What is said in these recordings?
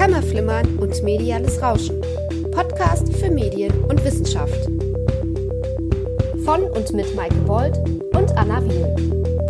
Kammerflimmern und mediales Rauschen. Podcast für Medien und Wissenschaft. Von und mit Maike Bold und Anna Wiel.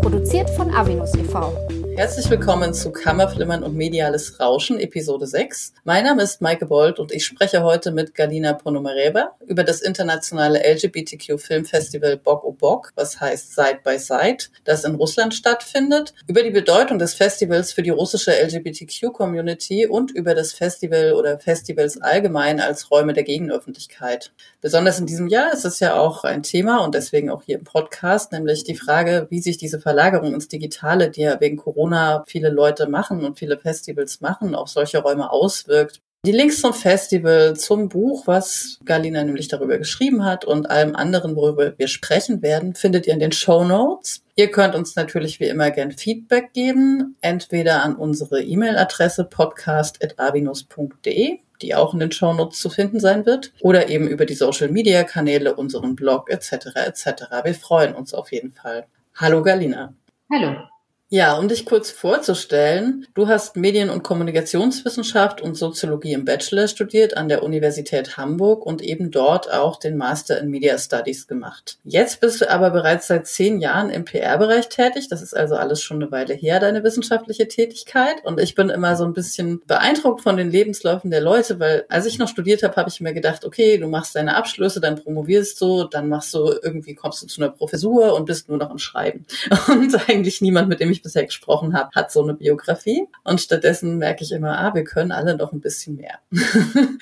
Produziert von Avinus e.V. Herzlich willkommen zu Kammerflimmern und mediales Rauschen, Episode 6. Mein Name ist Maike Bold und ich spreche heute mit Galina Ponomareva über das internationale LGBTQ Filmfestival Bok o Bok, was heißt Side by Side, das in Russland stattfindet, über die Bedeutung des Festivals für die russische LGBTQ-Community und über das Festival oder Festivals allgemein als Räume der Gegenöffentlichkeit. Besonders in diesem Jahr ist es ja auch ein Thema und deswegen auch hier im Podcast, nämlich die Frage, wie sich diese Verlagerung ins Digitale, die ja wegen Corona Corona viele Leute machen und viele Festivals machen, auf solche Räume auswirkt. Die Links zum Festival, zum Buch, was Galina nämlich darüber geschrieben hat und allem anderen, worüber wir sprechen werden, findet ihr in den Show Notes. Ihr könnt uns natürlich wie immer gern Feedback geben, entweder an unsere E-Mail-Adresse podcast.abinus.de, die auch in den Show Notes zu finden sein wird, oder eben über die Social-Media-Kanäle, unseren Blog etc. etc. Wir freuen uns auf jeden Fall. Hallo Galina. Hallo. Ja, um dich kurz vorzustellen, du hast Medien- und Kommunikationswissenschaft und Soziologie im Bachelor studiert an der Universität Hamburg und eben dort auch den Master in Media Studies gemacht. Jetzt bist du aber bereits seit zehn Jahren im PR-Bereich tätig. Das ist also alles schon eine Weile her, deine wissenschaftliche Tätigkeit. Und ich bin immer so ein bisschen beeindruckt von den Lebensläufen der Leute, weil als ich noch studiert habe, habe ich mir gedacht, okay, du machst deine Abschlüsse, dann promovierst du, dann machst du irgendwie, kommst du zu einer Professur und bist nur noch im Schreiben. Und eigentlich niemand, mit dem ich ich bisher gesprochen habe, hat so eine Biografie. Und stattdessen merke ich immer, ah, wir können alle noch ein bisschen mehr.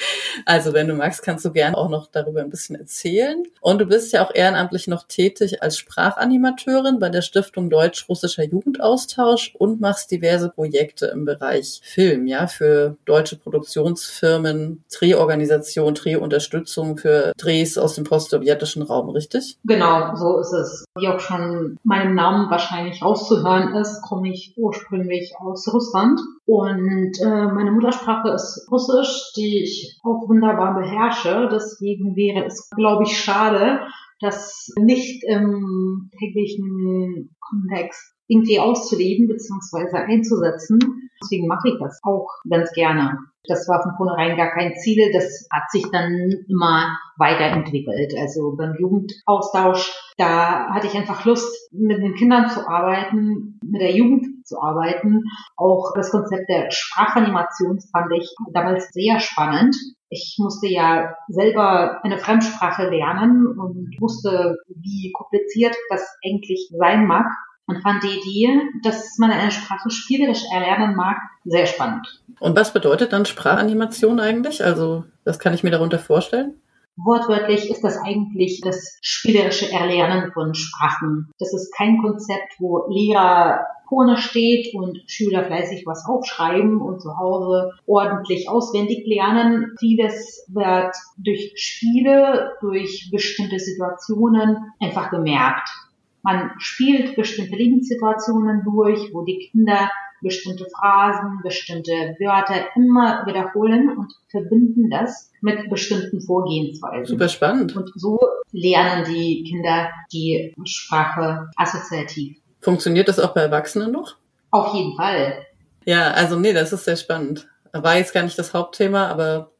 also wenn du magst, kannst du gerne auch noch darüber ein bisschen erzählen. Und du bist ja auch ehrenamtlich noch tätig als Sprachanimateurin bei der Stiftung Deutsch-Russischer Jugendaustausch und machst diverse Projekte im Bereich Film, ja, für deutsche Produktionsfirmen, Drehorganisation, Drehunterstützung für Drehs aus dem postsowjetischen Raum, richtig? Genau, so ist es. Wie auch schon meinem Namen wahrscheinlich rauszuhören ist, Jahres komme ich ursprünglich aus Russland und äh, meine Muttersprache ist Russisch, die ich auch wunderbar beherrsche. Deswegen wäre es, glaube ich, schade, das nicht im täglichen Kontext irgendwie auszuleben bzw. einzusetzen. Deswegen mache ich das auch ganz gerne. Das war von vornherein gar kein Ziel. Das hat sich dann immer weiterentwickelt. Also beim Jugendaustausch, da hatte ich einfach Lust, mit den Kindern zu arbeiten, mit der Jugend zu arbeiten. Auch das Konzept der Sprachanimation fand ich damals sehr spannend. Ich musste ja selber eine Fremdsprache lernen und wusste, wie kompliziert das eigentlich sein mag und fand die Idee, dass man eine Sprache spielerisch erlernen mag, sehr spannend. Und was bedeutet dann Sprachanimation eigentlich? Also, was kann ich mir darunter vorstellen? Wortwörtlich ist das eigentlich das spielerische Erlernen von Sprachen. Das ist kein Konzept, wo Lehrer vorne steht und Schüler fleißig was aufschreiben und zu Hause ordentlich auswendig lernen. Vieles wird durch Spiele, durch bestimmte Situationen einfach gemerkt. Man spielt bestimmte Lebenssituationen durch, wo die Kinder bestimmte Phrasen, bestimmte Wörter immer wiederholen und verbinden das mit bestimmten Vorgehensweisen. Super spannend. Und so lernen die Kinder die Sprache assoziativ. Funktioniert das auch bei Erwachsenen noch? Auf jeden Fall. Ja, also nee, das ist sehr spannend. War jetzt gar nicht das Hauptthema, aber,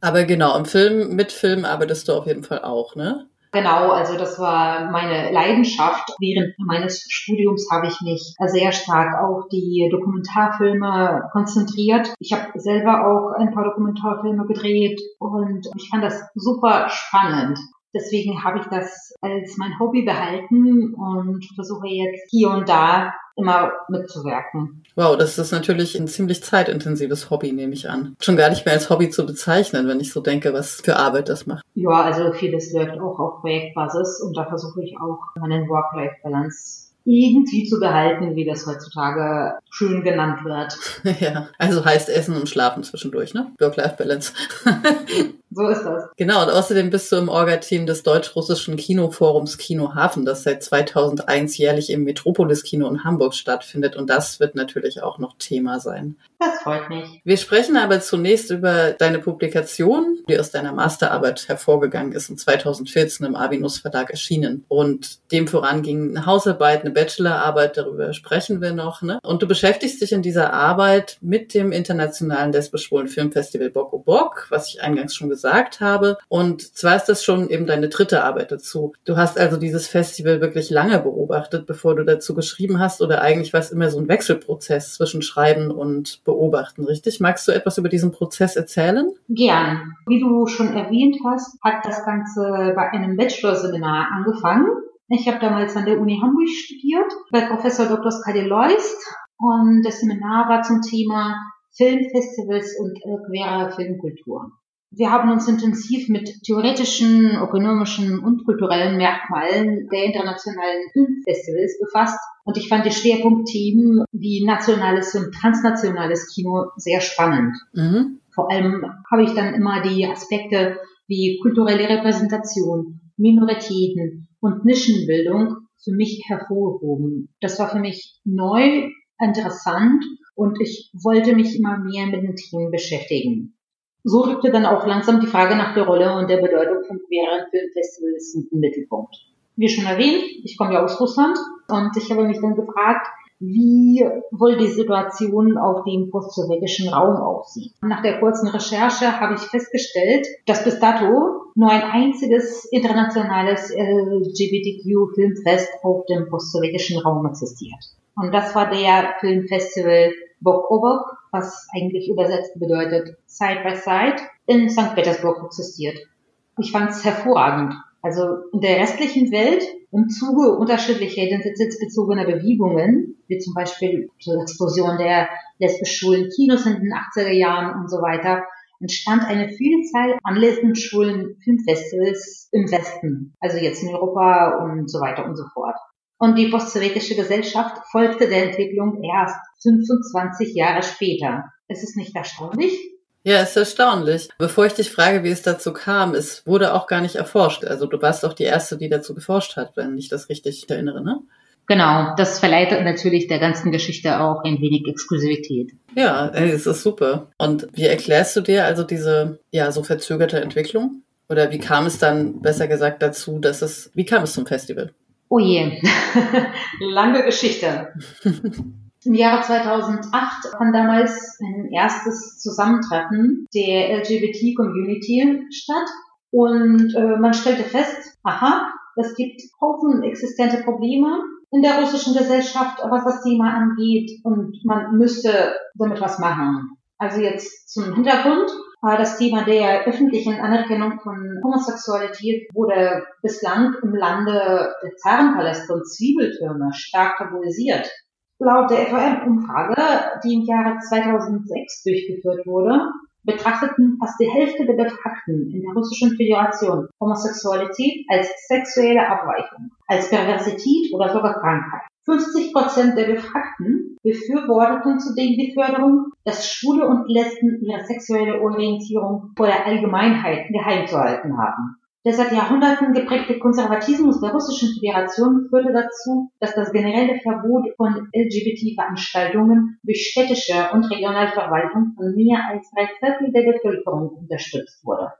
aber genau, im Film, mit Film arbeitest du auf jeden Fall auch, ne? Genau, also das war meine Leidenschaft. Während meines Studiums habe ich mich sehr stark auf die Dokumentarfilme konzentriert. Ich habe selber auch ein paar Dokumentarfilme gedreht und ich fand das super spannend. Deswegen habe ich das als mein Hobby behalten und versuche jetzt hier und da immer mitzuwirken. Wow, das ist natürlich ein ziemlich zeitintensives Hobby, nehme ich an. Schon gar nicht mehr als Hobby zu bezeichnen, wenn ich so denke, was für Arbeit das macht. Ja, also vieles läuft auch auf Projektbasis und da versuche ich auch meinen Work-Life-Balance irgendwie zu behalten, wie das heutzutage schön genannt wird. Ja, also heißt Essen und Schlafen zwischendurch, ne? Work-Life-Balance. So ist das. Genau, und außerdem bist du im Orga-Team des deutsch-russischen Kinoforums Kino Hafen, das seit 2001 jährlich im Metropolis Kino in Hamburg stattfindet. Und das wird natürlich auch noch Thema sein. Das freut mich. Wir sprechen aber zunächst über deine Publikation, die aus deiner Masterarbeit hervorgegangen ist und 2014 im Avinus Verlag erschienen. Und dem voran Hausarbeit, eine deine Bachelorarbeit, darüber sprechen wir noch. Ne? Und du beschäftigst dich in dieser Arbeit mit dem Internationalen Lesbisch-Schwulen Filmfestival Bock o Bock, was ich eingangs schon gesagt habe. Und zwar ist das schon eben deine dritte Arbeit dazu. Du hast also dieses Festival wirklich lange beobachtet, bevor du dazu geschrieben hast, oder eigentlich war es immer so ein Wechselprozess zwischen Schreiben und Beobachten, richtig? Magst du etwas über diesen Prozess erzählen? Gern. Wie du schon erwähnt hast, hat das Ganze bei einem Bachelor-Seminar angefangen. Ich habe damals an der Uni Hamburg studiert, bei Professor Dr. Skadi Leust. Und das Seminar war zum Thema Filmfestivals und queere Filmkultur. Wir haben uns intensiv mit theoretischen, ökonomischen und kulturellen Merkmalen der internationalen Filmfestivals befasst. Und ich fand die Schwerpunktthemen wie nationales und transnationales Kino sehr spannend. Mhm. Vor allem habe ich dann immer die Aspekte wie kulturelle Repräsentation, Minoritäten und Nischenbildung für mich hervorgehoben. Das war für mich neu, interessant und ich wollte mich immer mehr mit den Themen beschäftigen. So rückte dann auch langsam die Frage nach der Rolle und der Bedeutung von queeren Filmfestivals in den Mittelpunkt. Wie schon erwähnt, ich komme ja aus Russland und ich habe mich dann gefragt, wie wohl die Situation auf dem postsowjetischen Raum aussieht. Nach der kurzen Recherche habe ich festgestellt, dass bis dato nur ein einziges internationales LGBTQ-Filmfest auf dem postsowjetischen Raum existiert. Und das war der Filmfestival Bok Obok, was eigentlich übersetzt bedeutet Side by Side, in St. Petersburg existiert. Ich fand es hervorragend. Also in der restlichen Welt im Zuge unterschiedlicher identitätsbezogener Bewegungen, wie zum Beispiel zur Explosion der lesbisch-schwulen Kinos in den 80er Jahren und so weiter, entstand eine Vielzahl an lesbisch-schwulen Filmfestivals im Westen, also jetzt in Europa und so weiter und so fort. Und die postsowjetische Gesellschaft folgte der Entwicklung erst 25 Jahre später. Ist es nicht erstaunlich? Ja, ist erstaunlich. Bevor ich dich frage, wie es dazu kam, es wurde auch gar nicht erforscht. Also du warst auch die Erste, die dazu geforscht hat, wenn ich das richtig erinnere, ne? Genau, das verleiht natürlich der ganzen Geschichte auch ein wenig Exklusivität. Ja, es ist super. Und wie erklärst du dir also diese, ja, so verzögerte Entwicklung? Oder wie kam es dann, besser gesagt, dazu, dass es, wie kam es zum Festival? Oh je, lange Geschichte. Im Jahre 2008 fand damals ein erstes Zusammentreffen der LGBT-Community statt und äh, man stellte fest, aha, es gibt Haufen existente Probleme in der russischen Gesellschaft, was das Thema angeht und man müsste damit was machen. Also jetzt zum Hintergrund. Das Thema der öffentlichen Anerkennung von Homosexualität wurde bislang im Lande der Zarenpaläste und Zwiebeltürme stark tabuisiert. Laut der FOM-Umfrage, die im Jahre 2006 durchgeführt wurde, betrachteten fast die Hälfte der Befragten in der Russischen Föderation Homosexualität als sexuelle Abweichung, als Perversität oder sogar Krankheit. 50 Prozent der Befragten befürworteten zudem die Förderung, dass Schwule und Lesben ihre sexuelle Orientierung vor der Allgemeinheit geheim zu halten haben. Der seit Jahrhunderten geprägte Konservatismus der Russischen Föderation führte dazu, dass das generelle Verbot von LGBT-Veranstaltungen durch städtische und Regionalverwaltung von mehr als drei Viertel der Bevölkerung unterstützt wurde.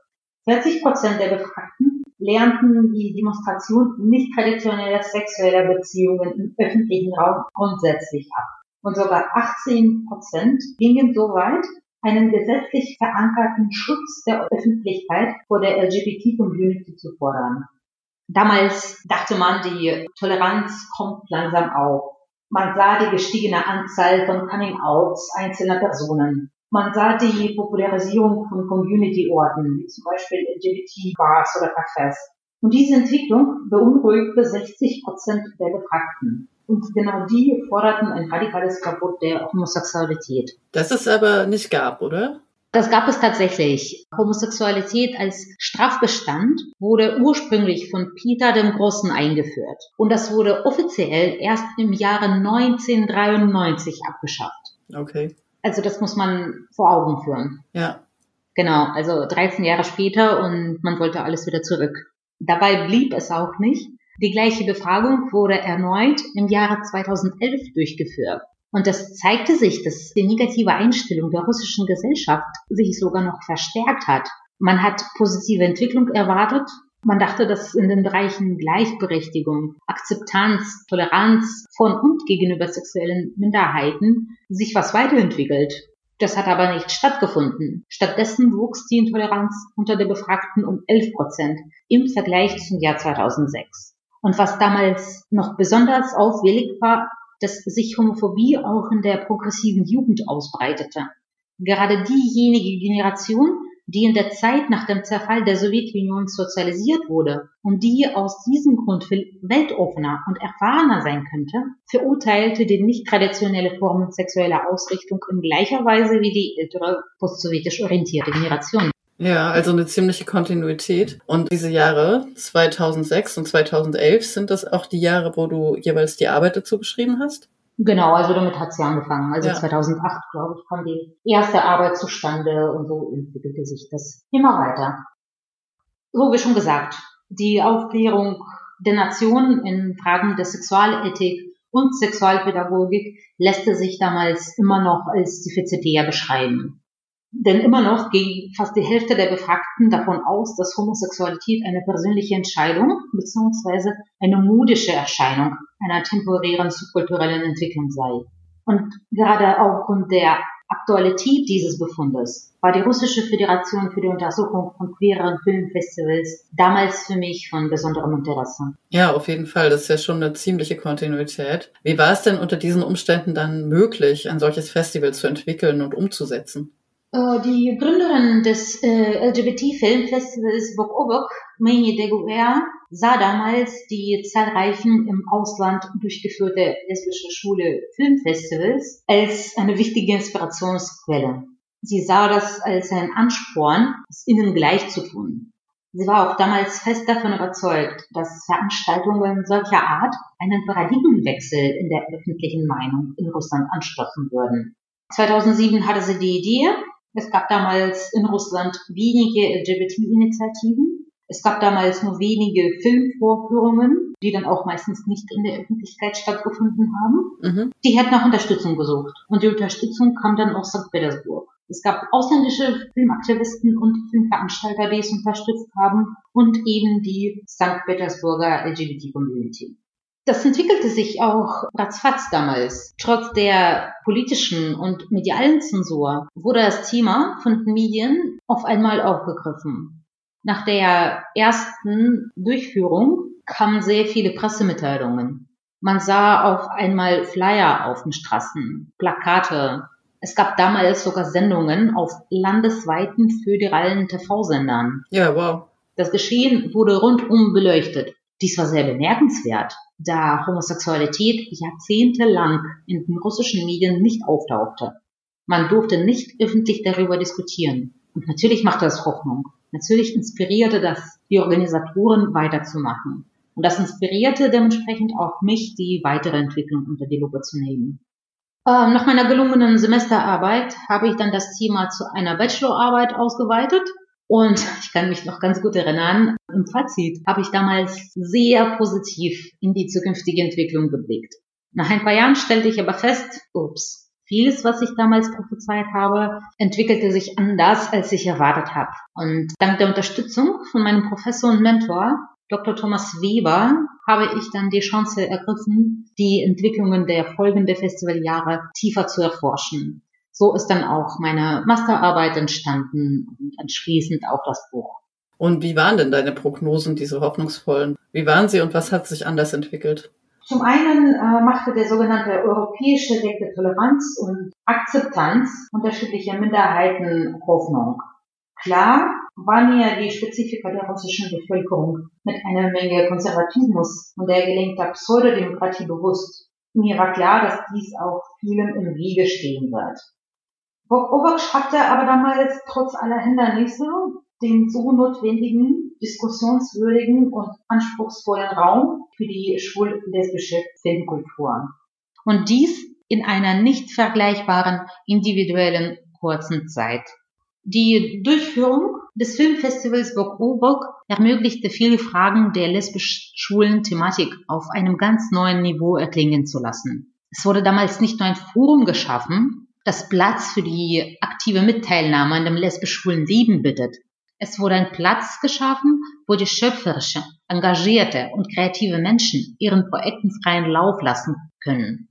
40 Prozent der Befragten lernten die Demonstration nicht traditioneller sexueller Beziehungen im öffentlichen Raum grundsätzlich ab. Und sogar 18 Prozent gingen so weit, einen gesetzlich verankerten Schutz der Öffentlichkeit vor der LGBT-Community zu fordern. Damals dachte man, die Toleranz kommt langsam auf. Man sah die gestiegene Anzahl von Coming-outs einzelner Personen. Man sah die Popularisierung von Community-Orten, wie zum Beispiel LGBT-Bars oder Cafés. Und diese Entwicklung beunruhigte 60 Prozent der Befragten. Und genau die forderten ein radikales Verbot der Homosexualität. Das es aber nicht gab, oder? Das gab es tatsächlich. Homosexualität als Strafbestand wurde ursprünglich von Peter dem Großen eingeführt. Und das wurde offiziell erst im Jahre 1993 abgeschafft. Okay. Also das muss man vor Augen führen. Ja. Genau, also 13 Jahre später und man wollte alles wieder zurück. Dabei blieb es auch nicht. Die gleiche Befragung wurde erneut im Jahre 2011 durchgeführt. Und es zeigte sich, dass die negative Einstellung der russischen Gesellschaft sich sogar noch verstärkt hat. Man hat positive Entwicklung erwartet Man dachte, dass in den Bereichen Gleichberechtigung, Akzeptanz, Toleranz von und gegenüber sexuellen Minderheiten sich was weiterentwickelt. Das hat aber nicht stattgefunden. Stattdessen wuchs die Intoleranz unter der Befragten um 11 Prozent im Vergleich zum Jahr 2006. Und was damals noch besonders auffällig war, dass sich Homophobie auch in der progressiven Jugend ausbreitete. Gerade diejenige Generation, die in der Zeit nach dem Zerfall der Sowjetunion sozialisiert wurde und die aus diesem Grund viel weltoffener und erfahrener sein könnte, verurteilte die nicht traditionelle Form sexueller Ausrichtung in gleicher Weise wie die ältere postsowjetisch orientierte Generation. Ja, also eine ziemliche Kontinuität. Und diese Jahre 2006 und 2011 sind das auch die Jahre, wo du jeweils die Arbeit dazu geschrieben hast? Genau, also damit hat sie angefangen. Also ja. 2008, glaube ich, kam die erste Arbeit zustande und so entwickelte sich das immer weiter. So wie schon gesagt, die Aufklärung der Nation in Fragen der Sexualethik und Sexualpädagogik lässt sich damals immer noch als defizitär beschreiben. Denn immer noch ging fast die Hälfte der Befragten davon aus, dass Homosexualität eine persönliche Entscheidung bzw. eine modische Erscheinung einer temporären subkulturellen Entwicklung sei. Und gerade aufgrund der Aktualität dieses Befundes war die Russische Föderation für die Untersuchung von queeren Filmfestivals damals für mich von besonderem Interesse. Ja, auf jeden Fall. Das ist ja schon eine ziemliche Kontinuität. Wie war es denn unter diesen Umständen dann möglich, ein solches Festival zu entwickeln und umzusetzen? Äh, die Gründerin des äh, LGBT-Filmfestivals Bok Obok, Meni Deguer, sah damals die zahlreichen im Ausland durchgeführte lesbische Schule Filmfestivals als eine wichtige Inspirationsquelle. Sie sah das als einen Ansporn, es ihnen gleich zu tun. Sie war auch damals fest davon überzeugt, dass Veranstaltungen solcher Art einen Paradigmenwechsel in der öffentlichen Meinung in Russland anstoßen würden. 2007 hatte sie die Idee, es gab damals in Russland wenige LGBT-Initiativen. Es gab damals nur wenige Filmvorführungen, die dann auch meistens nicht in der Öffentlichkeit stattgefunden haben. Mhm. Die hätten nach Unterstützung gesucht. Und die Unterstützung kam dann aus St. Petersburg. Es gab ausländische Filmaktivisten und Filmveranstalter, die es unterstützt haben und eben die St. Petersburger LGBT-Community. Das entwickelte sich auch ratzfatz damals. Trotz der politischen und medialen Zensur wurde das Thema von den Medien auf einmal aufgegriffen. Nach der ersten Durchführung kamen sehr viele Pressemitteilungen. Man sah auf einmal Flyer auf den Straßen, Plakate. Es gab damals sogar Sendungen auf landesweiten föderalen TV-Sendern. Ja, wow. Das Geschehen wurde rundum beleuchtet. Dies war sehr bemerkenswert, da Homosexualität jahrzehntelang in den russischen Medien nicht auftauchte. Man durfte nicht öffentlich darüber diskutieren. Und natürlich machte das Hoffnung. Natürlich inspirierte das die Organisatoren weiterzumachen. Und das inspirierte dementsprechend auch mich, die weitere Entwicklung unter die Lupe zu nehmen. Ähm, nach meiner gelungenen Semesterarbeit habe ich dann das Thema zu einer Bachelorarbeit ausgeweitet und ich kann mich noch ganz gut erinnern, im Fazit habe ich damals sehr positiv in die zukünftige Entwicklung geblickt. Nach ein paar Jahren stellte ich aber fest, ups, vieles, was ich damals prophezeit habe, entwickelte sich anders, als ich erwartet habe. Und dank der Unterstützung von meinem Professor und Mentor, Dr. Thomas Weber, habe ich dann die Chance ergriffen, die Entwicklungen der folgenden Festivaljahre tiefer zu erforschen so ist dann auch meine Masterarbeit entstanden und anschließend auch das Buch. Und wie waren denn deine Prognosen, diese hoffnungsvollen? Wie waren sie und was hat sich anders entwickelt? Zum einen äh, machte der sogenannte Europäische Weg der Toleranz und Akzeptanz unterschiedlicher Minderheiten Hoffnung. Klar war mir die Spezifika der russischen Bevölkerung mit einer Menge Konservatismus und der gelenkter Pseudodemokratie bewusst. Mir war klar, dass dies auch vielen im Wege stehen wird. Bob Obersch hatte aber damals trotz aller Hindernisse den so notwendigen, diskussionswürdigen und anspruchsvollen Raum für die schwul-lesbische Filmkultur. Und dies in einer nicht vergleichbaren individuellen kurzen Zeit. Die Durchführung des Filmfestivals Bock Oberg ermöglichte viele Fragen der lesbisch-schwulen Thematik auf einem ganz neuen Niveau erklingen zu lassen. Es wurde damals nicht nur ein Forum geschaffen, das Platz für die aktive Mitteilnahme an dem lesbisch-schwulen Leben bittet. Es wurde ein Platz geschaffen, wo die schöpferische, engagierte und kreative Menschen ihren Projekten freien Lauf lassen können.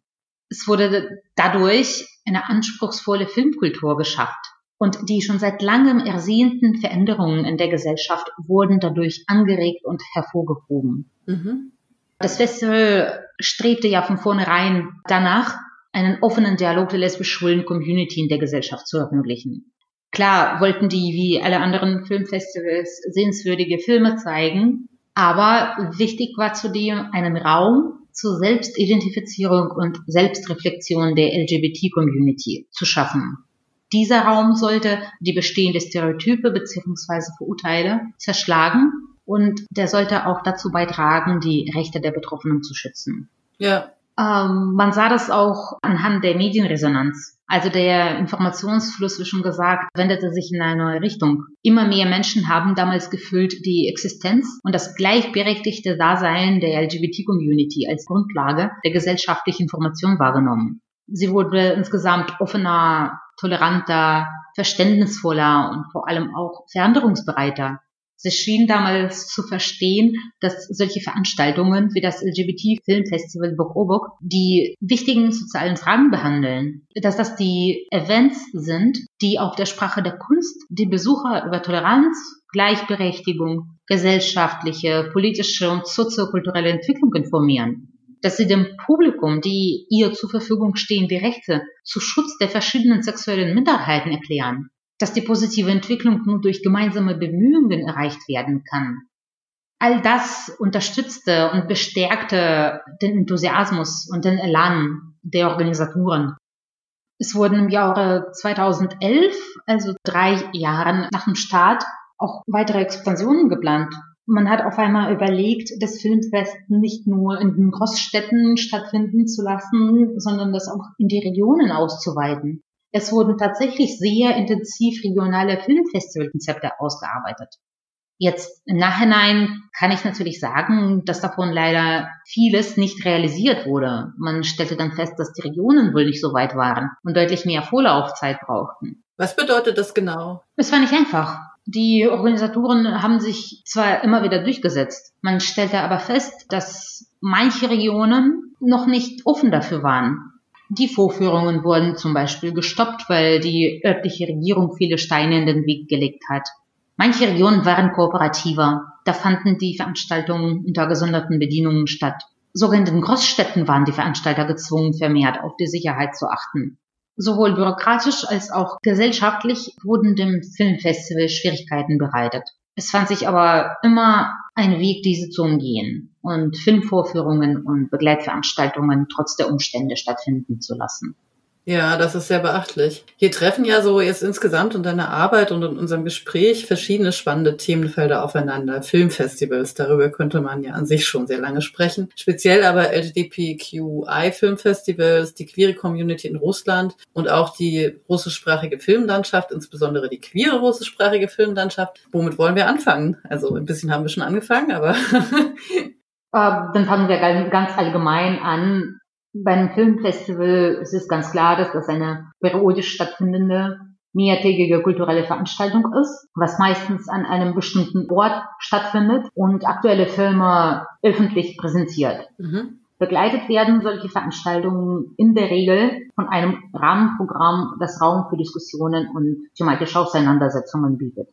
Es wurde dadurch eine anspruchsvolle Filmkultur geschafft und die schon seit langem ersehnten Veränderungen in der Gesellschaft wurden dadurch angeregt und hervorgehoben. Mhm. Das Festival strebte ja von vornherein danach, einen offenen Dialog der lesbisch-schwulen Community in der Gesellschaft zu ermöglichen. Klar wollten die wie alle anderen Filmfestivals sehenswürdige Filme zeigen, aber wichtig war zudem einen Raum zur Selbstidentifizierung und Selbstreflexion der LGBT-Community zu schaffen. Dieser Raum sollte die bestehende Stereotype bzw. Verurteile zerschlagen und der sollte auch dazu beitragen, die Rechte der Betroffenen zu schützen. Ja. Ähm, man sah das auch anhand der Medienresonanz. Also der Informationsfluss, wie schon gesagt, wendete sich in eine neue Richtung. Immer mehr Menschen haben damals gefühlt die Existenz und das gleichberechtigte Dasein der LGBT-Community als Grundlage der gesellschaftlichen Information wahrgenommen. Sie wurde insgesamt offener, toleranter, verständnisvoller und vor allem auch veränderungsbereiter. Sie schien damals zu verstehen, dass solche Veranstaltungen wie das LGBT Filmfestival Bok Obok die wichtigen sozialen Fragen behandeln. Dass das die Events sind, die auf der Sprache der Kunst die Besucher über Toleranz, Gleichberechtigung, gesellschaftliche, politische und soziokulturelle Entwicklung informieren dass sie dem Publikum die ihr zur Verfügung stehende Rechte zu Schutz der verschiedenen sexuellen Minderheiten erklären dass die positive Entwicklung nur durch gemeinsame Bemühungen erreicht werden kann. All das unterstützte und bestärkte den Enthusiasmus und den Elan der Organisatoren. Es wurden im Jahre 2011, also drei Jahren nach dem Start, auch weitere Expansionen geplant. Man hat auf einmal überlegt, das Filmfest nicht nur in den Großstädten stattfinden zu lassen, sondern das auch in die Regionen auszuweiten. Es wurden tatsächlich sehr intensiv regionale Filmfestivalkonzepte ausgearbeitet. Jetzt im Nachhinein kann ich natürlich sagen, dass davon leider vieles nicht realisiert wurde. Man stellte dann fest, dass die Regionen wohl nicht so weit waren und deutlich mehr Vorlaufzeit brauchten. Was bedeutet das genau? Es war nicht einfach. Die Organisatoren haben sich zwar immer wieder durchgesetzt, man stellte aber fest, dass manche Regionen noch nicht offen dafür waren. Die Vorführungen wurden zum Beispiel gestoppt, weil die örtliche Regierung viele Steine in den Weg gelegt hat. Manche Regionen waren kooperativer. Da fanden die Veranstaltungen unter gesonderten Bedingungen statt. Sogar in den Großstädten waren die Veranstalter gezwungen, vermehrt auf die Sicherheit zu achten. Sowohl bürokratisch als auch gesellschaftlich wurden dem Filmfestival Schwierigkeiten bereitet. Es fand sich aber immer ein Weg, diese zu umgehen und Filmvorführungen und Begleitveranstaltungen trotz der Umstände stattfinden zu lassen. Ja, das ist sehr beachtlich. Hier treffen ja so jetzt insgesamt in deiner Arbeit und in unserem Gespräch verschiedene spannende Themenfelder aufeinander. Filmfestivals, darüber könnte man ja an sich schon sehr lange sprechen. Speziell aber LGBTQI-Filmfestivals, die queere Community in Russland und auch die russischsprachige Filmlandschaft, insbesondere die queere russischsprachige Filmlandschaft. Womit wollen wir anfangen? Also ein bisschen haben wir schon angefangen, aber dann fangen wir ganz allgemein an. Beim Filmfestival ist es ganz klar, dass das eine periodisch stattfindende mehrtägige kulturelle Veranstaltung ist, was meistens an einem bestimmten Ort stattfindet und aktuelle Filme öffentlich präsentiert. Mhm. Begleitet werden solche Veranstaltungen in der Regel von einem Rahmenprogramm, das Raum für Diskussionen und thematische Auseinandersetzungen bietet.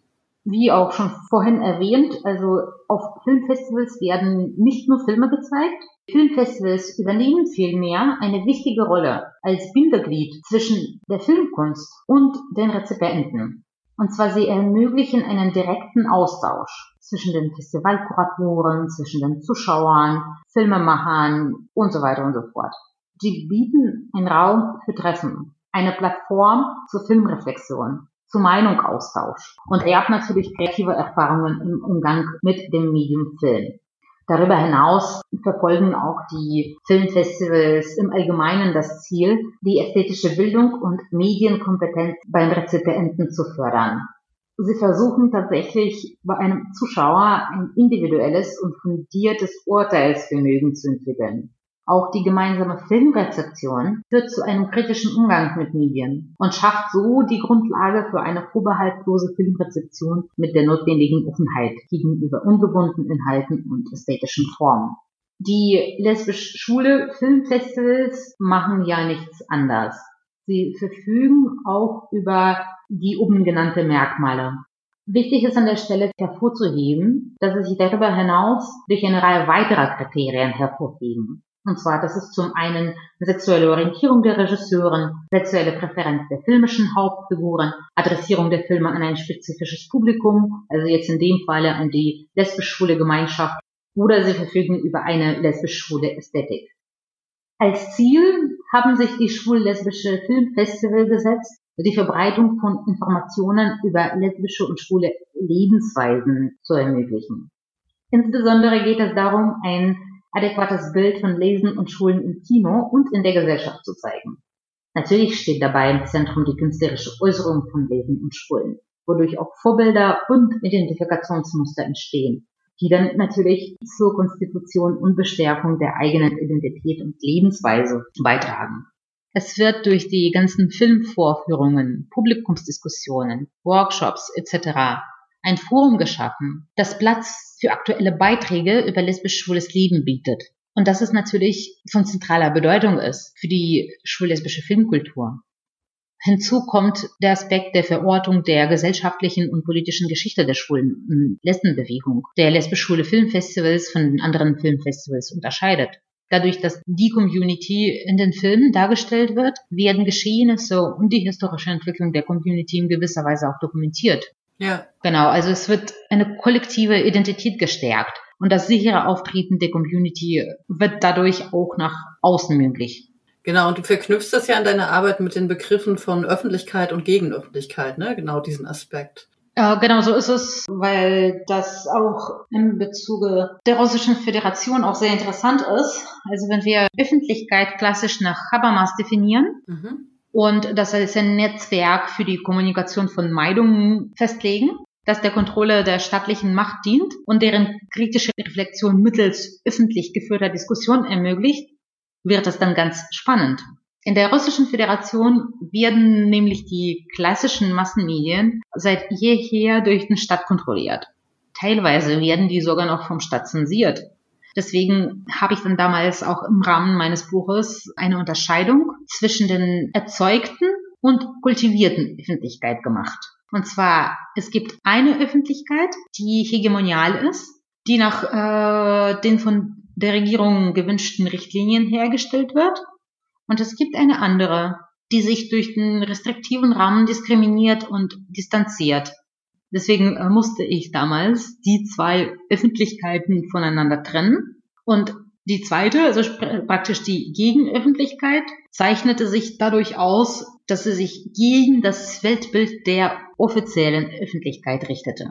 Wie auch schon vorhin erwähnt, also auf Filmfestivals werden nicht nur Filme gezeigt, Filmfestivals übernehmen vielmehr eine wichtige Rolle als Bindeglied zwischen der Filmkunst und den Rezipienten. Und zwar sie ermöglichen einen direkten Austausch zwischen den Festivalkuratoren, zwischen den Zuschauern, Filmemachern und so weiter und so fort. Sie bieten einen Raum für Treffen, eine Plattform zur Filmreflexion, zu Meinungaustausch und er hat natürlich kreative Erfahrungen im Umgang mit dem Medium Film. Darüber hinaus verfolgen auch die Filmfestivals im Allgemeinen das Ziel, die ästhetische Bildung und Medienkompetenz beim Rezipienten zu fördern. Sie versuchen tatsächlich bei einem Zuschauer ein individuelles und fundiertes Urteilsvermögen zu entwickeln. Auch die gemeinsame Filmrezeption führt zu einem kritischen Umgang mit Medien und schafft so die Grundlage für eine vorbehaltlose Filmrezeption mit der notwendigen Offenheit gegenüber ungebundenen Inhalten und ästhetischen Formen. Die lesbisch-schwule Filmfestivals machen ja nichts anders. Sie verfügen auch über die oben genannte Merkmale. Wichtig ist an der Stelle hervorzuheben, dass sie sich darüber hinaus durch eine Reihe weiterer Kriterien hervorheben. Und zwar, das ist zum einen sexuelle Orientierung der Regisseuren, sexuelle Präferenz der filmischen Hauptfiguren, Adressierung der Filme an ein spezifisches Publikum, also jetzt in dem Falle an die lesbisch-schwule Gemeinschaft, oder sie verfügen über eine lesbisch-schwule Ästhetik. Als Ziel haben sich die schwul-lesbische Filmfestival gesetzt, die Verbreitung von Informationen über lesbische und schwule Lebensweisen zu ermöglichen. Insbesondere geht es darum, ein adäquates Bild von Lesen und Schulen im Kino und in der Gesellschaft zu zeigen. Natürlich steht dabei im Zentrum die künstlerische Äußerung von Lesen und Schulen, wodurch auch Vorbilder und Identifikationsmuster entstehen, die dann natürlich zur Konstitution und Bestärkung der eigenen Identität und Lebensweise beitragen. Es wird durch die ganzen Filmvorführungen, Publikumsdiskussionen, Workshops etc ein Forum geschaffen, das Platz für aktuelle Beiträge über lesbisch-schwules Leben bietet. Und das ist natürlich von zentraler Bedeutung ist für die schwul-lesbische Filmkultur. Hinzu kommt der Aspekt der Verortung der gesellschaftlichen und politischen Geschichte der schwulen Lesbenbewegung, der lesbisch-schwule Filmfestivals von anderen Filmfestivals unterscheidet. Dadurch, dass die Community in den Filmen dargestellt wird, werden Geschehnisse und die historische Entwicklung der Community in gewisser Weise auch dokumentiert. Ja. Genau, also es wird eine kollektive Identität gestärkt und das sichere Auftreten der Community wird dadurch auch nach außen möglich. Genau, und du verknüpfst das ja an deiner Arbeit mit den Begriffen von Öffentlichkeit und Gegenöffentlichkeit, ne? Genau diesen Aspekt. Äh, genau so ist es, weil das auch im Bezuge der Russischen Föderation auch sehr interessant ist. Also wenn wir Öffentlichkeit klassisch nach Habermas definieren, mhm und das als ein Netzwerk für die Kommunikation von Meinungen festlegen, das der Kontrolle der staatlichen Macht dient und deren kritische Reflexion mittels öffentlich geführter Diskussion ermöglicht, wird es dann ganz spannend. In der Russischen Föderation werden nämlich die klassischen Massenmedien seit jeher durch den Staat kontrolliert. Teilweise werden die sogar noch vom Staat zensiert. Deswegen habe ich dann damals auch im Rahmen meines Buches eine Unterscheidung zwischen den erzeugten und kultivierten Öffentlichkeit gemacht. Und zwar, es gibt eine Öffentlichkeit, die hegemonial ist, die nach äh, den von der Regierung gewünschten Richtlinien hergestellt wird. Und es gibt eine andere, die sich durch den restriktiven Rahmen diskriminiert und distanziert. Deswegen äh, musste ich damals die zwei Öffentlichkeiten voneinander trennen. Und die zweite, also praktisch die Gegenöffentlichkeit, zeichnete sich dadurch aus, dass sie sich gegen das Weltbild der offiziellen Öffentlichkeit richtete.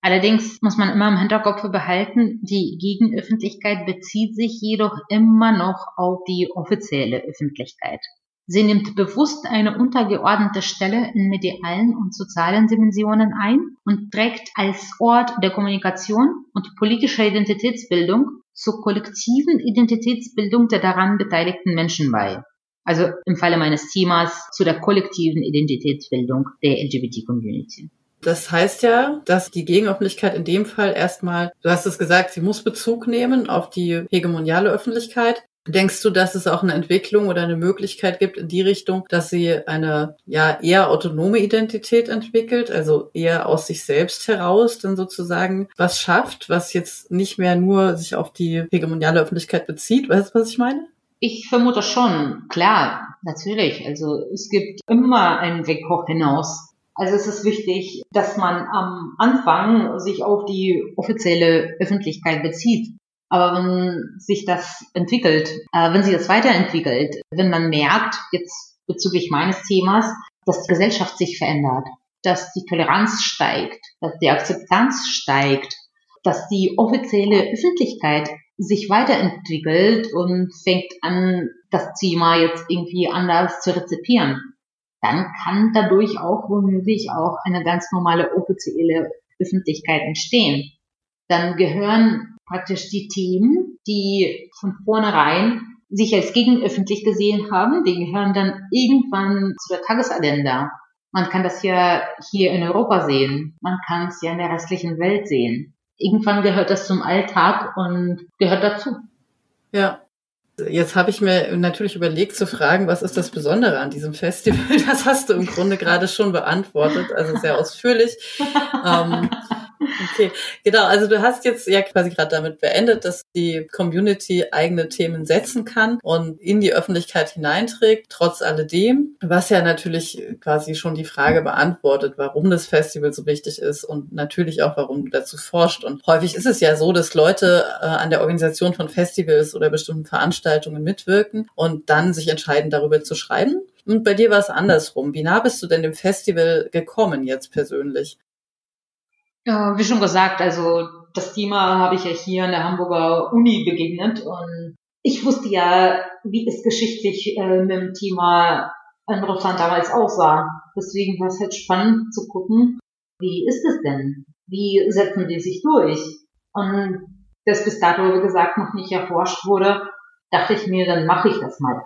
Allerdings muss man immer im Hinterkopf behalten, die Gegenöffentlichkeit bezieht sich jedoch immer noch auf die offizielle Öffentlichkeit. Sie nimmt bewusst eine untergeordnete Stelle in medialen und sozialen Dimensionen ein und trägt als Ort der Kommunikation und politischer Identitätsbildung zur kollektiven Identitätsbildung der daran beteiligten Menschen bei. Also im Falle meines Themas zu der kollektiven Identitätsbildung der LGBT-Community. Das heißt ja, dass die Gegenöffentlichkeit in dem Fall erstmal, du hast es gesagt, sie muss Bezug nehmen auf die hegemoniale Öffentlichkeit, Denkst du, dass es auch eine Entwicklung oder eine Möglichkeit gibt in die Richtung, dass sie eine ja eher autonome Identität entwickelt, also eher aus sich selbst heraus dann sozusagen was schafft, was jetzt nicht mehr nur sich auf die hegemoniale Öffentlichkeit bezieht? Weißt du, was ich meine? Ich vermute schon, klar, natürlich. Also es gibt immer einen Weg hoch hinaus. Also es ist wichtig, dass man am Anfang sich auf die offizielle Öffentlichkeit bezieht. Aber wenn sich das entwickelt, äh, wenn sich das weiterentwickelt, wenn man merkt, jetzt bezüglich meines Themas, dass die Gesellschaft sich verändert, dass die Toleranz steigt, dass die Akzeptanz steigt, dass die offizielle Öffentlichkeit sich weiterentwickelt und fängt an, das Thema jetzt irgendwie anders zu rezipieren, dann kann dadurch auch womöglich auch eine ganz normale offizielle Öffentlichkeit entstehen. Dann gehören praktisch die Themen, die von vornherein sich als gegenöffentlich gesehen haben, die gehören dann irgendwann zu der Tagesagenda. Man kann das ja hier in Europa sehen. Man kann es ja in der restlichen Welt sehen. Irgendwann gehört das zum Alltag und gehört dazu. Ja, Jetzt habe ich mir natürlich überlegt zu fragen, was ist das Besondere an diesem Festival? Das hast du im Grunde gerade schon beantwortet, also sehr ausführlich. ähm, Okay, genau. Also du hast jetzt ja quasi gerade damit beendet, dass die Community eigene Themen setzen kann und in die Öffentlichkeit hineinträgt, trotz alledem, was ja natürlich quasi schon die Frage beantwortet, warum das Festival so wichtig ist und natürlich auch, warum du dazu forscht. Und häufig ist es ja so, dass Leute äh, an der Organisation von Festivals oder bestimmten Veranstaltungen mitwirken und dann sich entscheiden, darüber zu schreiben. Und bei dir war es andersrum. Wie nah bist du denn dem Festival gekommen jetzt persönlich? Ja, wie schon gesagt, also das Thema habe ich ja hier an der Hamburger Uni begegnet und ich wusste ja, wie es geschichtlich äh, mit dem Thema in Russland damals aussah. Deswegen war es halt spannend zu gucken, wie ist es denn? Wie setzen die sich durch? Und das bis dato, wie gesagt, noch nicht erforscht wurde, dachte ich mir, dann mache ich das mal.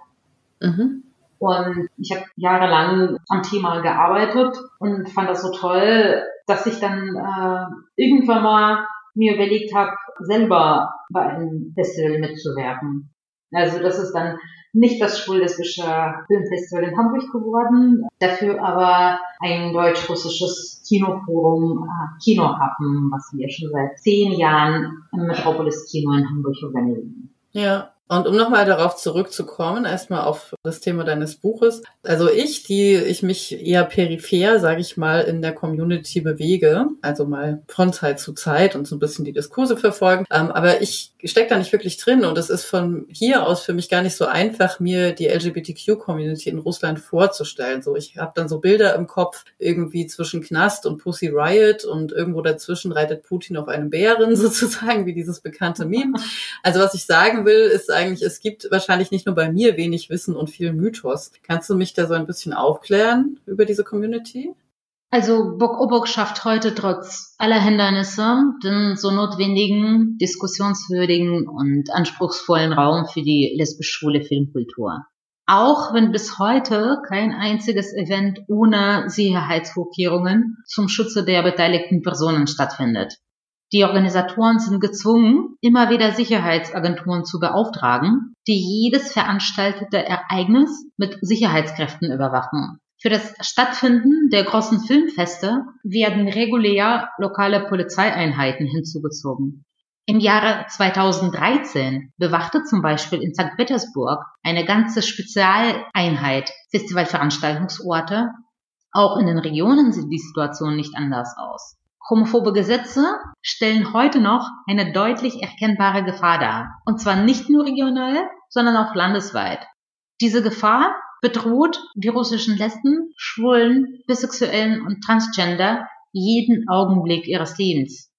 Mhm. Und ich habe jahrelang am Thema gearbeitet und fand das so toll, dass ich dann äh, irgendwann mal mir überlegt habe, selber bei einem Festival mitzuwirken. Also das ist dann nicht das schwul-lesbische Filmfestival in Hamburg geworden, dafür aber ein deutsch-russisches Kinoforum äh, Kinohappen, was wir schon seit zehn Jahren im Metropolis Kino in Hamburg organisieren. Ja, und um nochmal darauf zurückzukommen, erstmal auf das Thema deines Buches. Also ich, die ich mich eher peripher, sage ich mal, in der Community bewege, also mal von Zeit zu Zeit und so ein bisschen die Diskurse verfolgen, ähm, aber ich stecke da nicht wirklich drin und es ist von hier aus für mich gar nicht so einfach, mir die LGBTQ-Community in Russland vorzustellen. So, ich habe dann so Bilder im Kopf irgendwie zwischen Knast und Pussy Riot und irgendwo dazwischen reitet Putin auf einem Bären sozusagen, wie dieses bekannte Meme. Also was ich sagen will, ist eigentlich, es gibt wahrscheinlich nicht nur bei mir wenig Wissen und viel Mythos. Kannst du mich da so ein bisschen aufklären über diese Community? Also Bok Obok schafft heute trotz aller Hindernisse den so notwendigen, diskussionswürdigen und anspruchsvollen Raum für die lesbisch-schwule Filmkultur. Auch wenn bis heute kein einziges Event ohne Sicherheitsvorkehrungen zum Schutze der beteiligten Personen stattfindet. Die Organisatoren sind gezwungen, immer wieder Sicherheitsagenturen zu beauftragen, die jedes veranstaltete Ereignis mit Sicherheitskräften überwachen. Für das Stattfinden der großen Filmfeste werden regulär lokale Polizeieinheiten hinzugezogen. Im Jahre 2013 bewachte zum Beispiel in St. Petersburg eine ganze Spezialeinheit Festivalveranstaltungsorte. Auch in den Regionen sieht die Situation nicht anders aus. Homophobe Gesetze stellen heute noch eine deutlich erkennbare Gefahr dar. Und zwar nicht nur regional, sondern auch landesweit. Diese Gefahr bedroht die russischen Lesben, Schwulen, Bisexuellen und Transgender jeden Augenblick ihres Lebens.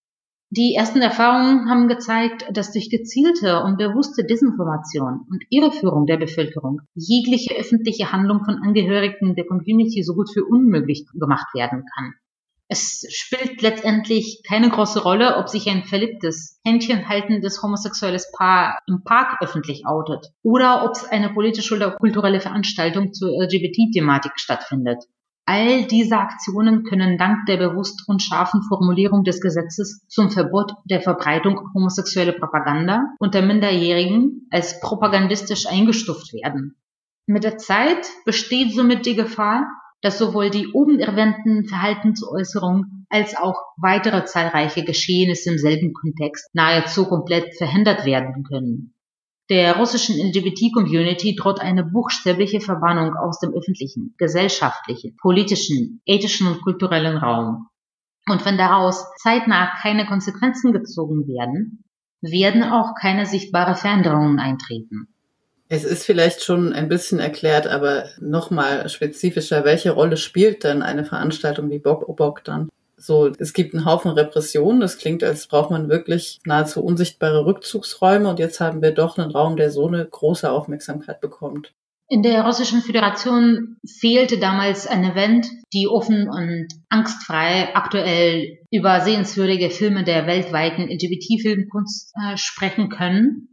Die ersten Erfahrungen haben gezeigt, dass durch gezielte und bewusste Desinformation und Irreführung der Bevölkerung jegliche öffentliche Handlung von Angehörigen der Community so gut für unmöglich gemacht werden kann. Es spielt letztendlich keine große Rolle, ob sich ein verliebtes, händchenhaltendes homosexuelles Paar im Park öffentlich outet oder ob es eine politische oder kulturelle Veranstaltung zur LGBT-Thematik stattfindet. All diese Aktionen können dank der bewusst und scharfen Formulierung des Gesetzes zum Verbot der Verbreitung homosexueller Propaganda unter Minderjährigen als propagandistisch eingestuft werden. Mit der Zeit besteht somit die Gefahr, dass sowohl die oben erwähnten Verhaltensäußerungen als auch weitere zahlreiche Geschehnisse im selben Kontext nahezu komplett verhindert werden können. Der russischen LGBT-Community droht eine buchstäbliche Verbannung aus dem öffentlichen, gesellschaftlichen, politischen, ethischen und kulturellen Raum. Und wenn daraus zeitnah keine Konsequenzen gezogen werden, werden auch keine sichtbare Veränderungen eintreten. Es ist vielleicht schon ein bisschen erklärt, aber nochmal spezifischer, welche Rolle spielt denn eine Veranstaltung wie Bok Obok dann? So, es gibt einen Haufen Repressionen. Das klingt, als braucht man wirklich nahezu unsichtbare Rückzugsräume. Und jetzt haben wir doch einen Raum, der so eine große Aufmerksamkeit bekommt. In der Russischen Föderation fehlte damals ein Event, die offen und angstfrei aktuell über sehenswürdige Filme der weltweiten LGBT-Filmkunst äh, sprechen können.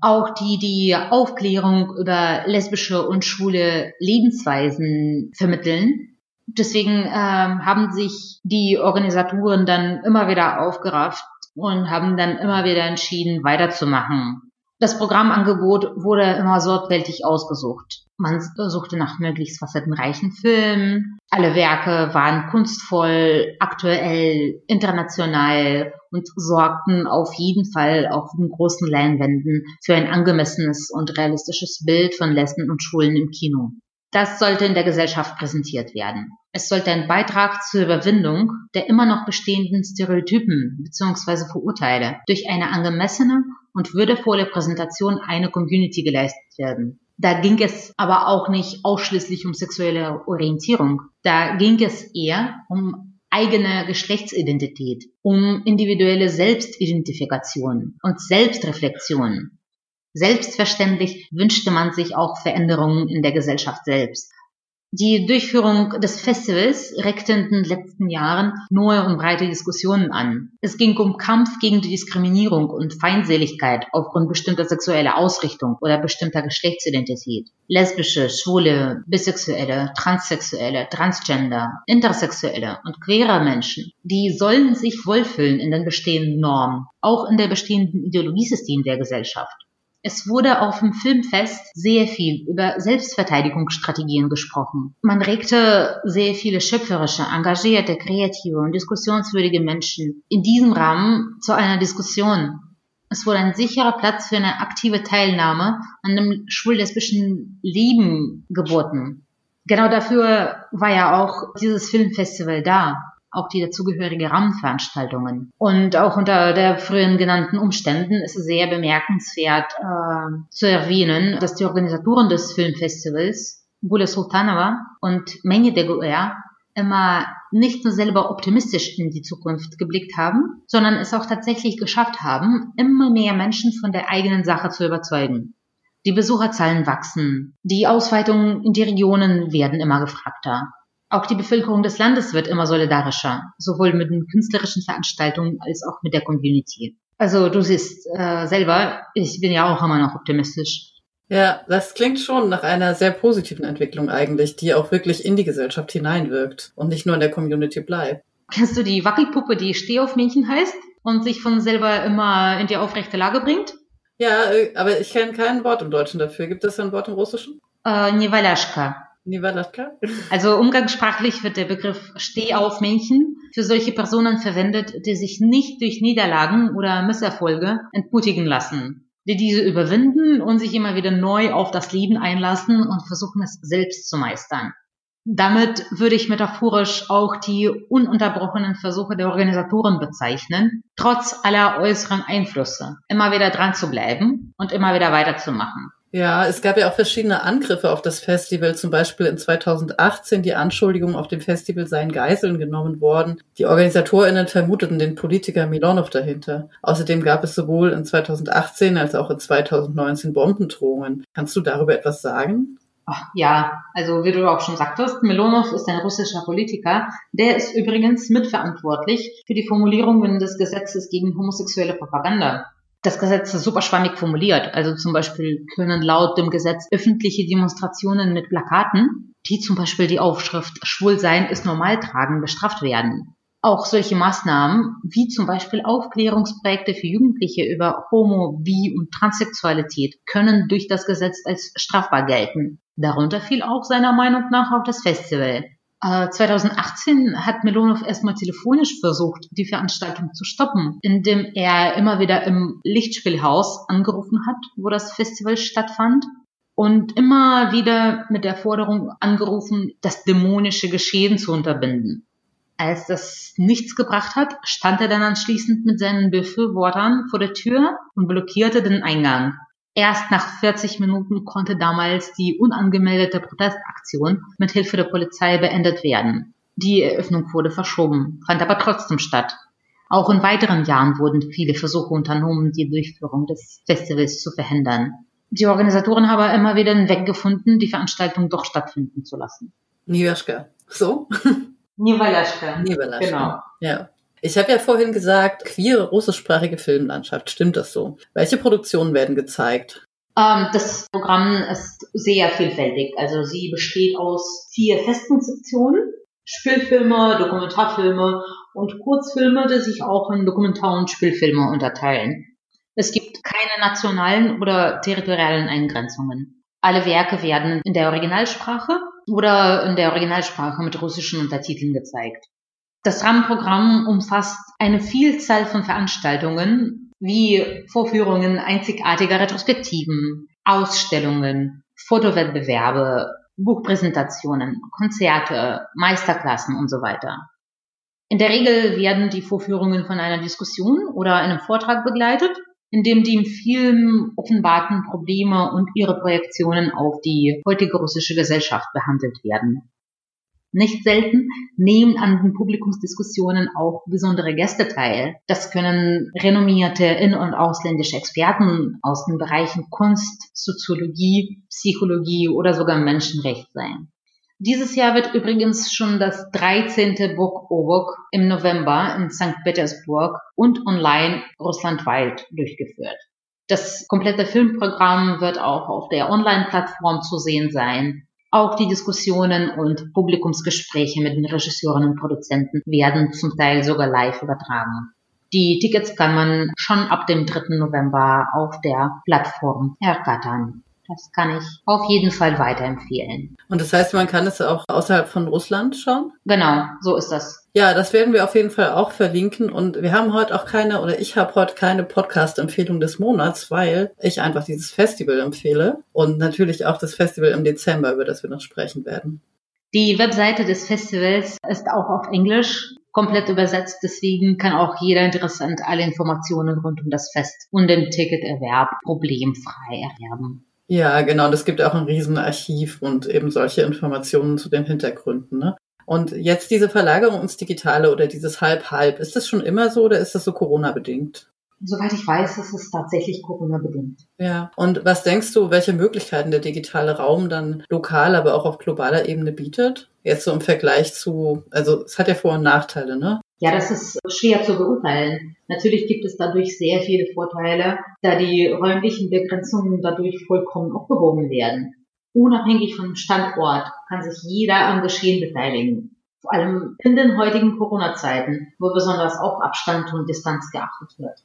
Auch die die Aufklärung über lesbische und schwule Lebensweisen vermitteln. Deswegen ähm, haben sich die Organisatoren dann immer wieder aufgerafft und haben dann immer wieder entschieden, weiterzumachen. Das Programmangebot wurde immer sorgfältig ausgesucht. Man suchte nach möglichst facettenreichen Filmen. Alle Werke waren kunstvoll, aktuell, international und sorgten auf jeden Fall auf den großen Leinwänden für ein angemessenes und realistisches Bild von Lesben und Schulen im Kino. Das sollte in der Gesellschaft präsentiert werden. Es sollte ein Beitrag zur Überwindung der immer noch bestehenden Stereotypen bzw. Vorurteile durch eine angemessene und würdevolle Präsentation einer Community geleistet werden. Da ging es aber auch nicht ausschließlich um sexuelle Orientierung. Da ging es eher um eigene Geschlechtsidentität, um individuelle Selbstidentifikation und Selbstreflexion. Selbstverständlich wünschte man sich auch Veränderungen in der Gesellschaft selbst. Die Durchführung des Festivals regte in den letzten Jahren neue und breite Diskussionen an. Es ging um Kampf gegen die Diskriminierung und Feindseligkeit aufgrund bestimmter sexueller Ausrichtung oder bestimmter Geschlechtsidentität. Lesbische, schwule, bisexuelle, transsexuelle, transgender, intersexuelle und queere Menschen, die sollen sich wohlfühlen in den bestehenden Normen, auch in der bestehenden Ideologiesystem der Gesellschaft. Es wurde auf dem Filmfest sehr viel über Selbstverteidigungsstrategien gesprochen. Man regte sehr viele schöpferische, engagierte, kreative und diskussionswürdige Menschen in diesem Rahmen zu einer Diskussion. Es wurde ein sicherer Platz für eine aktive Teilnahme an dem schwul-lesbischen Leben geboten. Genau dafür war ja auch dieses Filmfestival da auch die dazugehörige Rahmenveranstaltungen. Und auch unter der frühen genannten Umständen ist es sehr bemerkenswert äh, zu erwähnen, dass die Organisatoren des Filmfestivals, Bule Sultanova und Menge de Guer, immer nicht nur selber optimistisch in die Zukunft geblickt haben, sondern es auch tatsächlich geschafft haben, immer mehr Menschen von der eigenen Sache zu überzeugen. Die Besucherzahlen wachsen, die Ausweitungen in die Regionen werden immer gefragter. Auch die Bevölkerung des Landes wird immer solidarischer, sowohl mit den künstlerischen Veranstaltungen als auch mit der Community. Also du siehst äh, selber, ich bin ja auch immer noch optimistisch. Ja, das klingt schon nach einer sehr positiven Entwicklung eigentlich, die auch wirklich in die Gesellschaft hineinwirkt und nicht nur in der Community bleibt. Kennst du die Wackelpuppe, die Stehaufmännchen heißt und sich von selber immer in die aufrechte Lage bringt? Ja, äh, aber ich kenne kein Wort im Deutschen dafür. Gibt es ein Wort im Russischen? Äh, Also umgangssprachlich wird der Begriff Stehaufmännchen für solche Personen verwendet, die sich nicht durch Niederlagen oder Misserfolge entmutigen lassen, die diese überwinden und sich immer wieder neu auf das Leben einlassen und versuchen es selbst zu meistern. Damit würde ich metaphorisch auch die ununterbrochenen Versuche der Organisatoren bezeichnen, trotz aller äußeren Einflüsse, immer wieder dran zu bleiben und immer wieder weiterzumachen. Ja, es gab ja auch verschiedene Angriffe auf das Festival. Zum Beispiel in 2018 die Anschuldigung, auf dem Festival seien Geiseln genommen worden. Die OrganisatorInnen vermuteten den Politiker Milonov dahinter. Außerdem gab es sowohl in 2018 als auch in 2019 Bombendrohungen. Kannst du darüber etwas sagen? Ja, also wie du auch schon sagtest, Milonov ist ein russischer Politiker. Der ist übrigens mitverantwortlich für die Formulierungen des Gesetzes gegen homosexuelle Propaganda. Das Gesetz ist super schwammig formuliert. Also zum Beispiel können laut dem Gesetz öffentliche Demonstrationen mit Plakaten, die zum Beispiel die Aufschrift Schwulsein ist normal tragen, bestraft werden. Auch solche Maßnahmen, wie zum Beispiel Aufklärungsprojekte für Jugendliche über Homo-, Bi- und Transsexualität, können durch das Gesetz als strafbar gelten. Darunter fiel auch seiner Meinung nach auch das Festival. 2018 äh, hat Melonov erstmal telefonisch versucht, die Veranstaltung zu stoppen, indem er immer wieder im Lichtspielhaus angerufen hat, wo das Festival stattfand und immer wieder mit der Forderung angerufen, das dämonische Geschehen zu unterbinden. Als das nichts gebracht hat, stand er dann anschließend mit seinen Befürwortern vor der Tür und blockierte den Eingang. Erst nach 40 Minuten konnte damals die unangemeldete Protestaktion mit Hilfe der Polizei beendet werden. Die Eröffnung wurde verschoben, fand aber trotzdem statt. Auch in weiteren Jahren wurden viele Versuche unternommen, die Durchführung des Festivals zu verhindern. Die Organisatoren haben immer wieder einen Weg gefunden, die Veranstaltung doch stattfinden zu lassen. Niwaschka. So? Niwalaschka. Niwalaschka. Genau. Ja. Ich habe ja vorhin gesagt, queere russischsprachige Filmlandschaft. Stimmt das so? Welche Produktionen werden gezeigt? Ähm, das Programm ist sehr vielfältig. Also sie besteht aus vier festen Sektionen. Spielfilme, Dokumentarfilme und Kurzfilme, die sich auch in Dokumentar- und Spielfilme unterteilen. Es gibt keine nationalen oder territorialen Eingrenzungen. Alle Werke werden in der Originalsprache oder in der Originalsprache mit russischen Untertiteln gezeigt. Das Rahmenprogramm umfasst eine Vielzahl von Veranstaltungen wie Vorführungen einzigartiger Retrospektiven, Ausstellungen, Fotowettbewerbe, Buchpräsentationen, Konzerte, Meisterklassen und so weiter. In der Regel werden die Vorführungen von einer Diskussion oder einem Vortrag begleitet, in dem die im Film offenbarten Probleme und ihre Projektionen auf die heutige russische Gesellschaft behandelt werden. Nicht selten nehmen an den Publikumsdiskussionen auch besondere Gäste teil. Das können renommierte in- und ausländische Experten aus den Bereichen Kunst, Soziologie, Psychologie oder sogar Menschenrecht sein. Dieses Jahr wird übrigens schon das 13. Book Obok im November in St. Petersburg und online russlandweit durchgeführt. Das komplette Filmprogramm wird auch auf der Online-Plattform zu sehen sein. Auch die Diskussionen und Publikumsgespräche mit den Regisseuren und Produzenten werden zum Teil sogar live übertragen. Die Tickets kann man schon ab dem 3. November auf der Plattform ergattern. Das kann ich auf jeden Fall weiterempfehlen. Und das heißt, man kann es auch außerhalb von Russland schauen? Genau, so ist das. Ja, das werden wir auf jeden Fall auch verlinken. Und wir haben heute auch keine, oder ich habe heute keine Podcast-Empfehlung des Monats, weil ich einfach dieses Festival empfehle. Und natürlich auch das Festival im Dezember, über das wir noch sprechen werden. Die Webseite des Festivals ist auch auf Englisch komplett übersetzt. Deswegen kann auch jeder interessant alle Informationen rund um das Fest und den Ticketerwerb problemfrei erwerben. Ja, genau. Und es gibt auch ein Riesenarchiv und eben solche Informationen zu den Hintergründen. Ne? Und jetzt diese Verlagerung ins Digitale oder dieses Halb-Halb, ist das schon immer so oder ist das so Corona-bedingt? Soweit ich weiß, ist es tatsächlich Corona-bedingt. Ja. Und was denkst du, welche Möglichkeiten der digitale Raum dann lokal, aber auch auf globaler Ebene bietet? Jetzt so im Vergleich zu, also es hat ja Vor- und Nachteile, ne? Ja, das ist schwer zu beurteilen. Natürlich gibt es dadurch sehr viele Vorteile, da die räumlichen Begrenzungen dadurch vollkommen aufgehoben werden. Unabhängig vom Standort kann sich jeder am Geschehen beteiligen. Vor allem in den heutigen Corona-Zeiten, wo besonders auf Abstand und Distanz geachtet wird.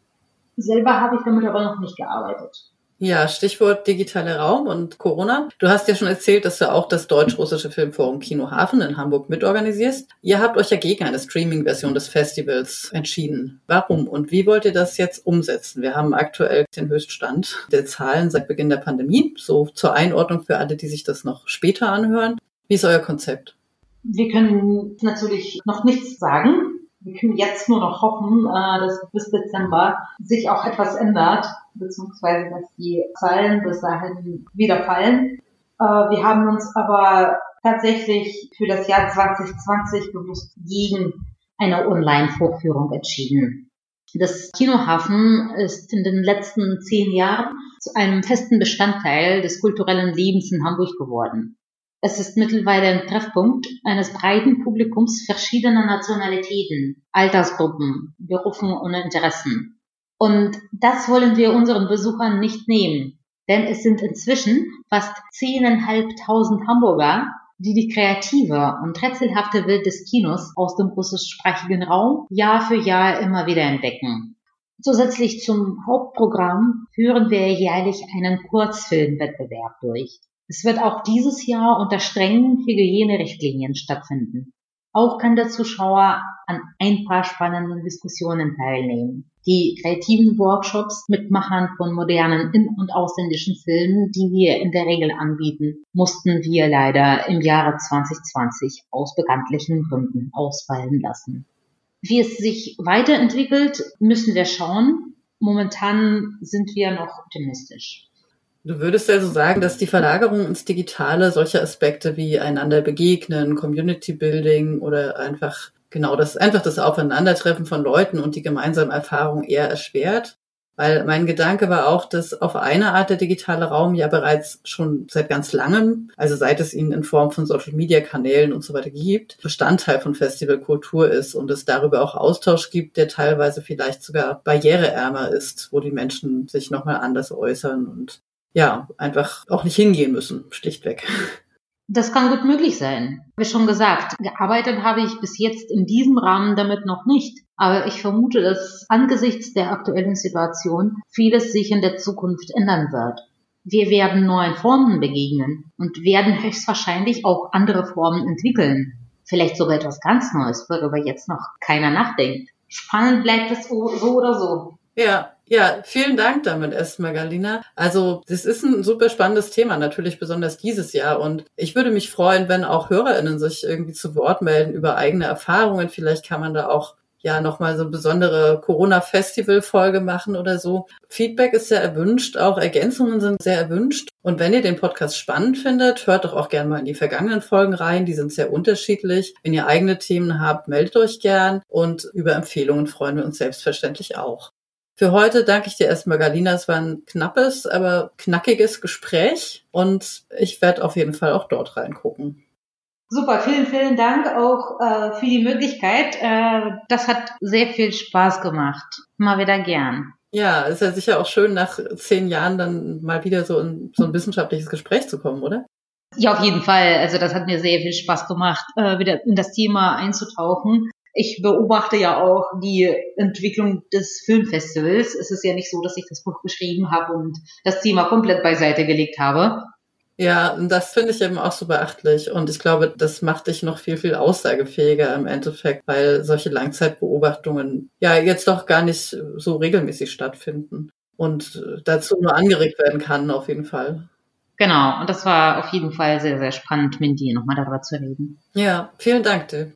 Selber habe ich damit aber noch nicht gearbeitet. Ja, Stichwort digitaler Raum und Corona. Du hast ja schon erzählt, dass du auch das deutsch-russische Filmforum Kino Hafen in Hamburg mitorganisierst. Ihr habt euch ja gegen eine Streaming-Version des Festivals entschieden. Warum und wie wollt ihr das jetzt umsetzen? Wir haben aktuell den Höchststand der Zahlen seit Beginn der Pandemie. So zur Einordnung für alle, die sich das noch später anhören. Wie ist euer Konzept? Wir können natürlich noch nichts sagen. Wir können jetzt nur noch hoffen, äh, dass bis Dezember sich auch etwas ändert, beziehungsweise dass die Zahlen bis dahin wieder fallen. Äh, wir haben uns aber tatsächlich für das Jahr 2020 bewusst gegen eine Online-Vorführung entschieden. Das Kinohafen ist in den letzten zehn Jahren zu einem festen Bestandteil des kulturellen Lebens in Hamburg geworden. Es ist mittlerweile ein Treffpunkt eines breiten Publikums verschiedener Nationalitäten, Altersgruppen, Berufen und Interessen. Und das wollen wir unseren Besuchern nicht nehmen, denn es sind inzwischen fast zehneinhalbtausend Hamburger, die die kreative und rätselhafte Welt des Kinos aus dem russischsprachigen Raum Jahr für Jahr immer wieder entdecken. Zusätzlich zum Hauptprogramm führen wir jährlich einen Kurzfilmwettbewerb durch. Es wird auch dieses Jahr unter strengen Hygienerichtlinien stattfinden. Auch kann der Zuschauer an ein paar spannenden Diskussionen teilnehmen. Die kreativen Workshops mit Machern von modernen in- und ausländischen Filmen, die wir in der Regel anbieten, mussten wir leider im Jahre 2020 aus bekanntlichen Gründen ausfallen lassen. Wie es sich weiterentwickelt, müssen wir schauen. Momentan sind wir noch optimistisch. Du würdest also sagen, dass die Verlagerung ins Digitale solche Aspekte wie einander begegnen, Community Building oder einfach genau das, einfach das Aufeinandertreffen von Leuten und die gemeinsame Erfahrung eher erschwert? Weil mein Gedanke war auch, dass auf eine Art der digitale Raum ja bereits schon seit ganz langem, also seit es ihn in Form von Social Media Kanälen und so weiter gibt, Bestandteil von Festivalkultur ist und es darüber auch Austausch gibt, der teilweise vielleicht sogar barriereärmer ist, wo die Menschen sich nochmal anders äußern und ja, einfach auch nicht hingehen müssen, schlichtweg. Das kann gut möglich sein. Wie schon gesagt, gearbeitet habe ich bis jetzt in diesem Rahmen damit noch nicht. Aber ich vermute, dass angesichts der aktuellen Situation vieles sich in der Zukunft ändern wird. Wir werden neuen Formen begegnen und werden höchstwahrscheinlich auch andere Formen entwickeln. Vielleicht sogar etwas ganz Neues, worüber jetzt noch keiner nachdenkt. Spannend bleibt es so oder so. Ja, ja, vielen Dank damit erstmal, Galina. Also, das ist ein super spannendes Thema, natürlich besonders dieses Jahr. Und ich würde mich freuen, wenn auch HörerInnen sich irgendwie zu Wort melden über eigene Erfahrungen. Vielleicht kann man da auch ja nochmal so eine besondere Corona-Festival-Folge machen oder so. Feedback ist sehr erwünscht, auch Ergänzungen sind sehr erwünscht. Und wenn ihr den Podcast spannend findet, hört doch auch gerne mal in die vergangenen Folgen rein. Die sind sehr unterschiedlich. Wenn ihr eigene Themen habt, meldet euch gern. Und über Empfehlungen freuen wir uns selbstverständlich auch. Für heute danke ich dir erstmal, Galina. Es war ein knappes, aber knackiges Gespräch und ich werde auf jeden Fall auch dort reingucken. Super, vielen, vielen Dank auch äh, für die Möglichkeit. Äh, das hat sehr viel Spaß gemacht. Mal wieder gern. Ja, ist ja sicher auch schön, nach zehn Jahren dann mal wieder so in so ein wissenschaftliches Gespräch zu kommen, oder? Ja, auf jeden Fall. Also das hat mir sehr viel Spaß gemacht, äh, wieder in das Thema einzutauchen ich beobachte ja auch die Entwicklung des Filmfestivals. Es ist ja nicht so, dass ich das Buch geschrieben habe und das Thema komplett beiseite gelegt habe. Ja, und das finde ich eben auch so beachtlich. Und ich glaube, das macht dich noch viel, viel aussagefähiger im Endeffekt, weil solche Langzeitbeobachtungen ja jetzt doch gar nicht so regelmäßig stattfinden und dazu nur angeregt werden kann, auf jeden Fall. Genau, und das war auf jeden Fall sehr, sehr spannend, mit dir nochmal darüber zu reden. Ja, vielen Dank dir.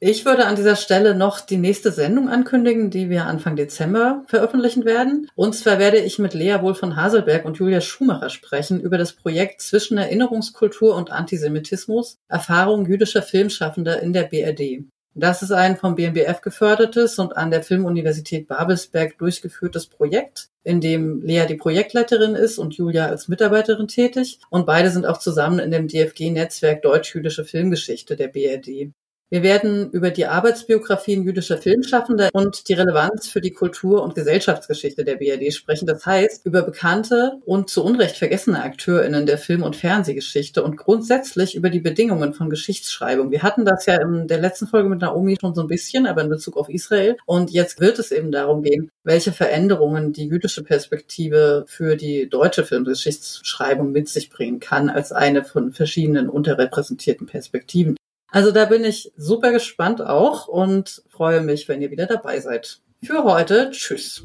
Ich würde an dieser Stelle noch die nächste Sendung ankündigen, die wir Anfang Dezember veröffentlichen werden. Und zwar werde ich mit Lea Wohl von Haselberg und Julia Schumacher sprechen über das Projekt Zwischen Erinnerungskultur und Antisemitismus, Erfahrung jüdischer Filmschaffender in der BRD. Das ist ein vom BMBF gefördertes und an der Filmuniversität Babelsberg durchgeführtes Projekt, in dem Lea die Projektleiterin ist und Julia als Mitarbeiterin tätig. Und beide sind auch zusammen in dem DFG-Netzwerk Deutsch-Jüdische Filmgeschichte der BRD. Wir werden über die Arbeitsbiografien jüdischer Filmschaffender und die Relevanz für die Kultur- und Gesellschaftsgeschichte der BRD sprechen. Das heißt, über bekannte und zu Unrecht vergessene AkteurInnen der Film- und Fernsehgeschichte und grundsätzlich über die Bedingungen von Geschichtsschreibung. Wir hatten das ja in der letzten Folge mit Naomi schon so ein bisschen, aber in Bezug auf Israel. Und jetzt wird es eben darum gehen, welche Veränderungen die jüdische Perspektive für die deutsche Filmgeschichtsschreibung mit sich bringen kann, als eine von verschiedenen unterrepräsentierten Perspektiven. Also da bin ich super gespannt auch und freue mich, wenn ihr wieder dabei seid. Für heute, tschüss.